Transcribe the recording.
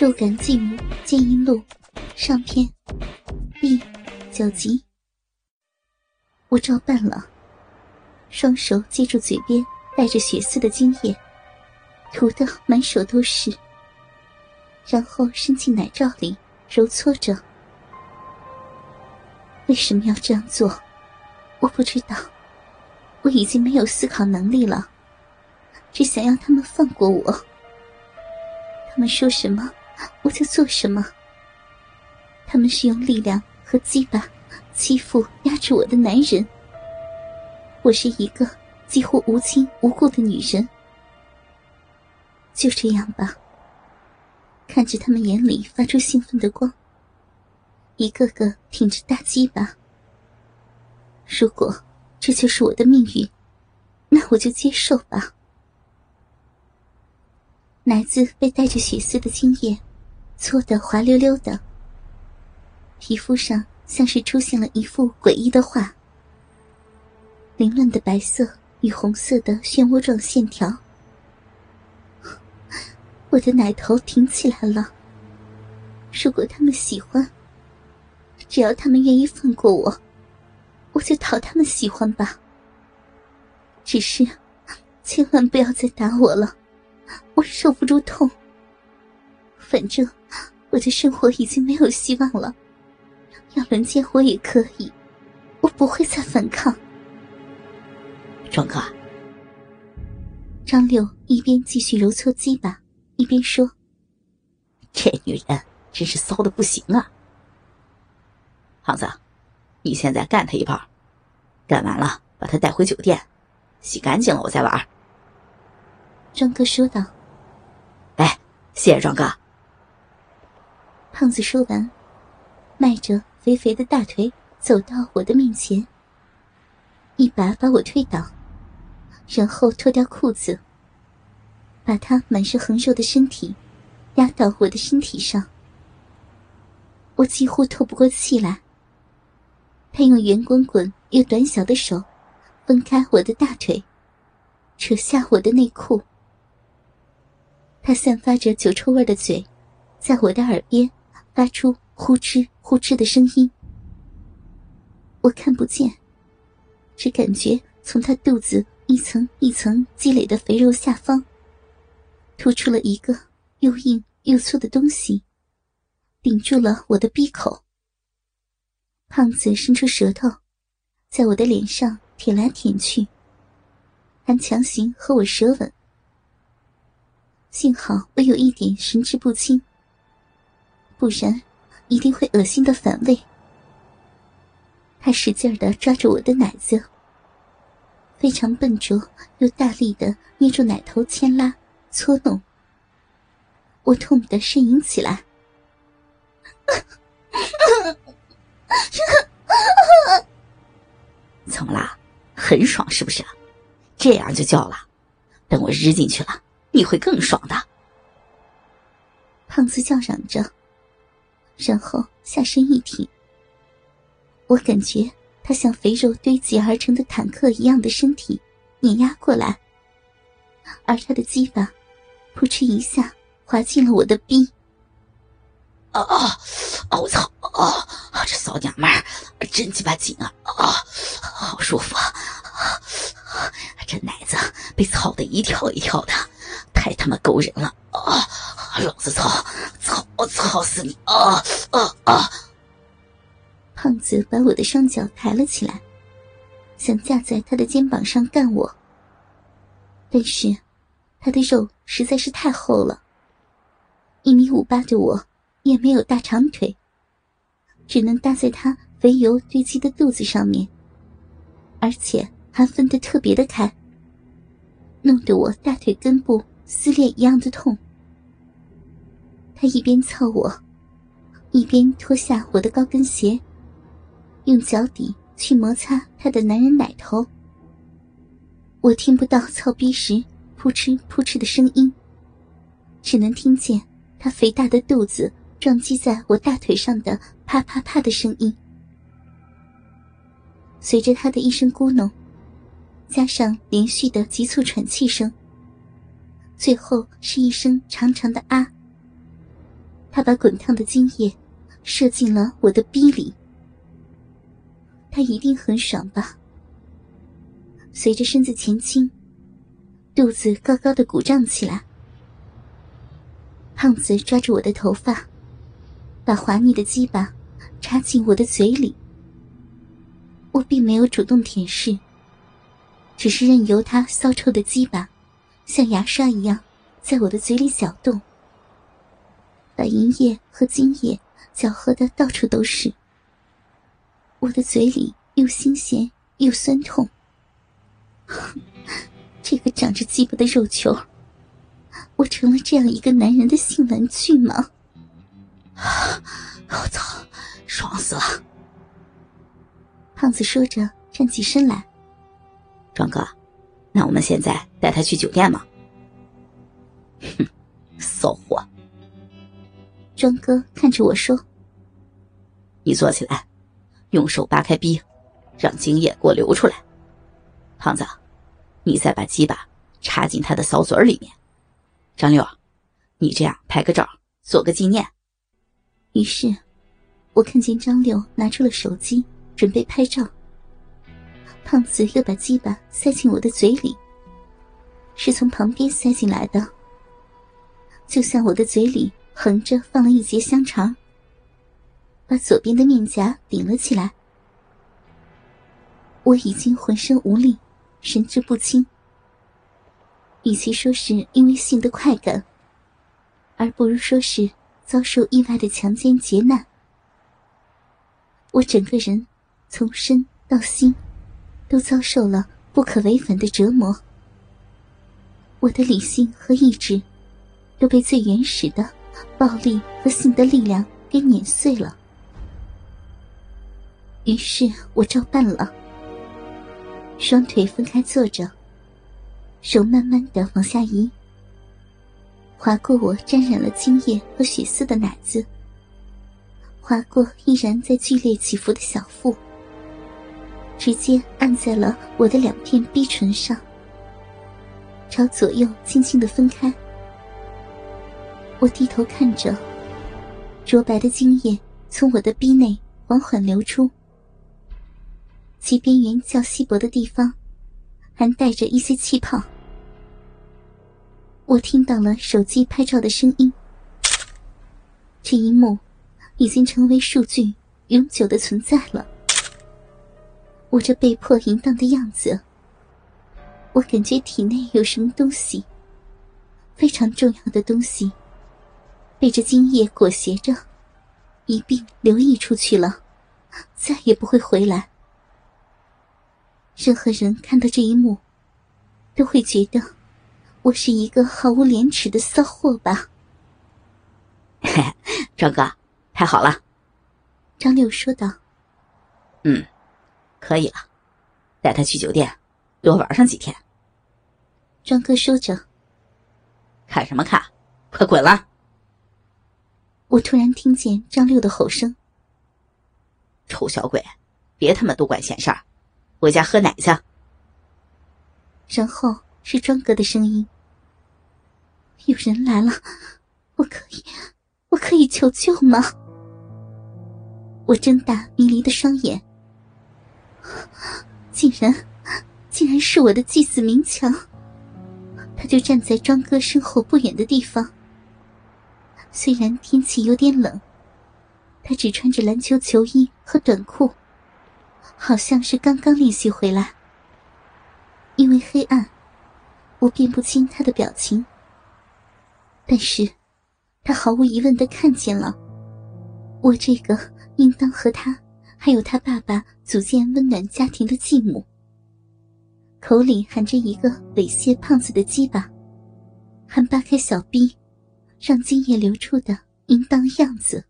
肉感继母剑音录上篇第九集。我照办了，双手接住嘴边带着血丝的精液，涂得满手都是，然后伸进奶罩里揉搓着。为什么要这样做？我不知道。我已经没有思考能力了，只想要他们放过我。他们说什么？我就做什么。他们是用力量和鸡巴欺负、压制我的男人。我是一个几乎无亲无故的女人。就这样吧。看着他们眼里发出兴奋的光，一个个挺着大鸡巴。如果这就是我的命运，那我就接受吧。奶子被带着血丝的精液。搓得滑溜溜的，皮肤上像是出现了一幅诡异的画，凌乱的白色与红色的漩涡状线条。我的奶头挺起来了。如果他们喜欢，只要他们愿意放过我，我就讨他们喜欢吧。只是，千万不要再打我了，我受不住痛。反正我的生活已经没有希望了，要轮奸我也可以，我不会再反抗。壮哥，张六一边继续揉搓鸡巴，一边说：“这女人真是骚的不行啊！”胖子，你现在干他一炮，干完了把他带回酒店，洗干净了我再玩。”庄哥说道。“哎，谢谢庄哥。”胖子说完，迈着肥肥的大腿走到我的面前，一把把我推倒，然后脱掉裤子，把他满是横肉的身体压到我的身体上。我几乎透不过气来。他用圆滚滚又短小的手分开我的大腿，扯下我的内裤。他散发着酒臭味的嘴，在我的耳边。发出呼哧呼哧的声音，我看不见，只感觉从他肚子一层一层积累的肥肉下方，突出了一个又硬又粗的东西，顶住了我的闭口。胖子伸出舌头，在我的脸上舔来舔去，还强行和我舌吻。幸好我有一点神志不清。不然，一定会恶心的反胃。他使劲的抓着我的奶子，非常笨拙又大力的捏住奶头牵拉搓弄。我痛得呻吟起来。怎么啦？很爽是不是？这样就叫了。等我日进去了，你会更爽的。胖子叫嚷着。然后下身一挺，我感觉他像肥肉堆积而成的坦克一样的身体碾压过来，而他的鸡巴扑哧一下滑进了我的逼。啊啊！我操！啊！这骚娘们儿真鸡巴紧啊！啊！好舒服啊！这奶子被操的一跳一跳的，太他妈勾人了啊！老子操！我操死你！啊啊啊！胖子把我的双脚抬了起来，想架在他的肩膀上干我。但是，他的肉实在是太厚了。一米五八的我，也没有大长腿，只能搭在他肥油堆积的肚子上面，而且还分得特别的开，弄得我大腿根部撕裂一样的痛。他一边操我，一边脱下我的高跟鞋，用脚底去摩擦他的男人奶头。我听不到操逼时扑哧扑哧的声音，只能听见他肥大的肚子撞击在我大腿上的啪啪啪的声音。随着他的一声咕哝，加上连续的急促喘气声，最后是一声长长的啊。他把滚烫的精液射进了我的逼里，他一定很爽吧？随着身子前倾，肚子高高的鼓胀起来。胖子抓住我的头发，把滑腻的鸡巴插进我的嘴里。我并没有主动舔舐，只是任由他骚臭的鸡巴像牙刷一样在我的嘴里搅动，把银液和金液搅和的到处都是。我的嘴里又新鲜又酸痛。这个长着鸡巴的肉球。我成了这样一个男人的性玩具吗？我操，爽死了！胖子说着，站起身来。庄哥，那我们现在带他去酒店吗？哼，骚货！庄哥看着我说：“你坐起来，用手扒开逼，让精液给我流出来。胖子，你再把鸡巴插进他的小嘴里面。”张六，你这样拍个照，做个纪念。于是，我看见张六拿出了手机，准备拍照。胖子又把鸡巴塞进我的嘴里，是从旁边塞进来的，就像我的嘴里横着放了一截香肠，把左边的面颊顶了起来。我已经浑身无力，神志不清。与其说是因为性的快感，而不如说是遭受意外的强奸劫难。我整个人从身到心，都遭受了不可违反的折磨。我的理性和意志，都被最原始的暴力和性的力量给碾碎了。于是我照办了，双腿分开坐着。手慢慢的往下移，划过我沾染了精液和血丝的奶子，划过依然在剧烈起伏的小腹，直接按在了我的两片逼唇上，朝左右轻轻的分开。我低头看着，浊白的精液从我的逼内缓缓流出，其边缘较稀薄的地方。还带着一些气泡。我听到了手机拍照的声音。这一幕已经成为数据，永久的存在了。我这被迫淫荡的样子，我感觉体内有什么东西，非常重要的东西，被这精液裹挟着，一并流溢出去了，再也不会回来。任何人看到这一幕，都会觉得我是一个毫无廉耻的骚货吧？张哥，太好了！张六说道：“嗯，可以了，带他去酒店，多玩上几天。”张哥说着：“看什么看？快滚了！”我突然听见张六的吼声：“臭小鬼，别他妈多管闲事儿！”回家喝奶去。然后是庄哥的声音：“有人来了，我可以，我可以求救吗？”我睁大迷离的双眼，竟然，竟然是我的祭祀明强。他就站在庄哥身后不远的地方。虽然天气有点冷，他只穿着篮球球衣和短裤。好像是刚刚练习回来。因为黑暗，我辨不清他的表情。但是，他毫无疑问的看见了我这个应当和他还有他爸爸组建温暖家庭的继母，口里含着一个猥亵胖子的鸡巴，还扒开小臂，让今夜流出的应当样子。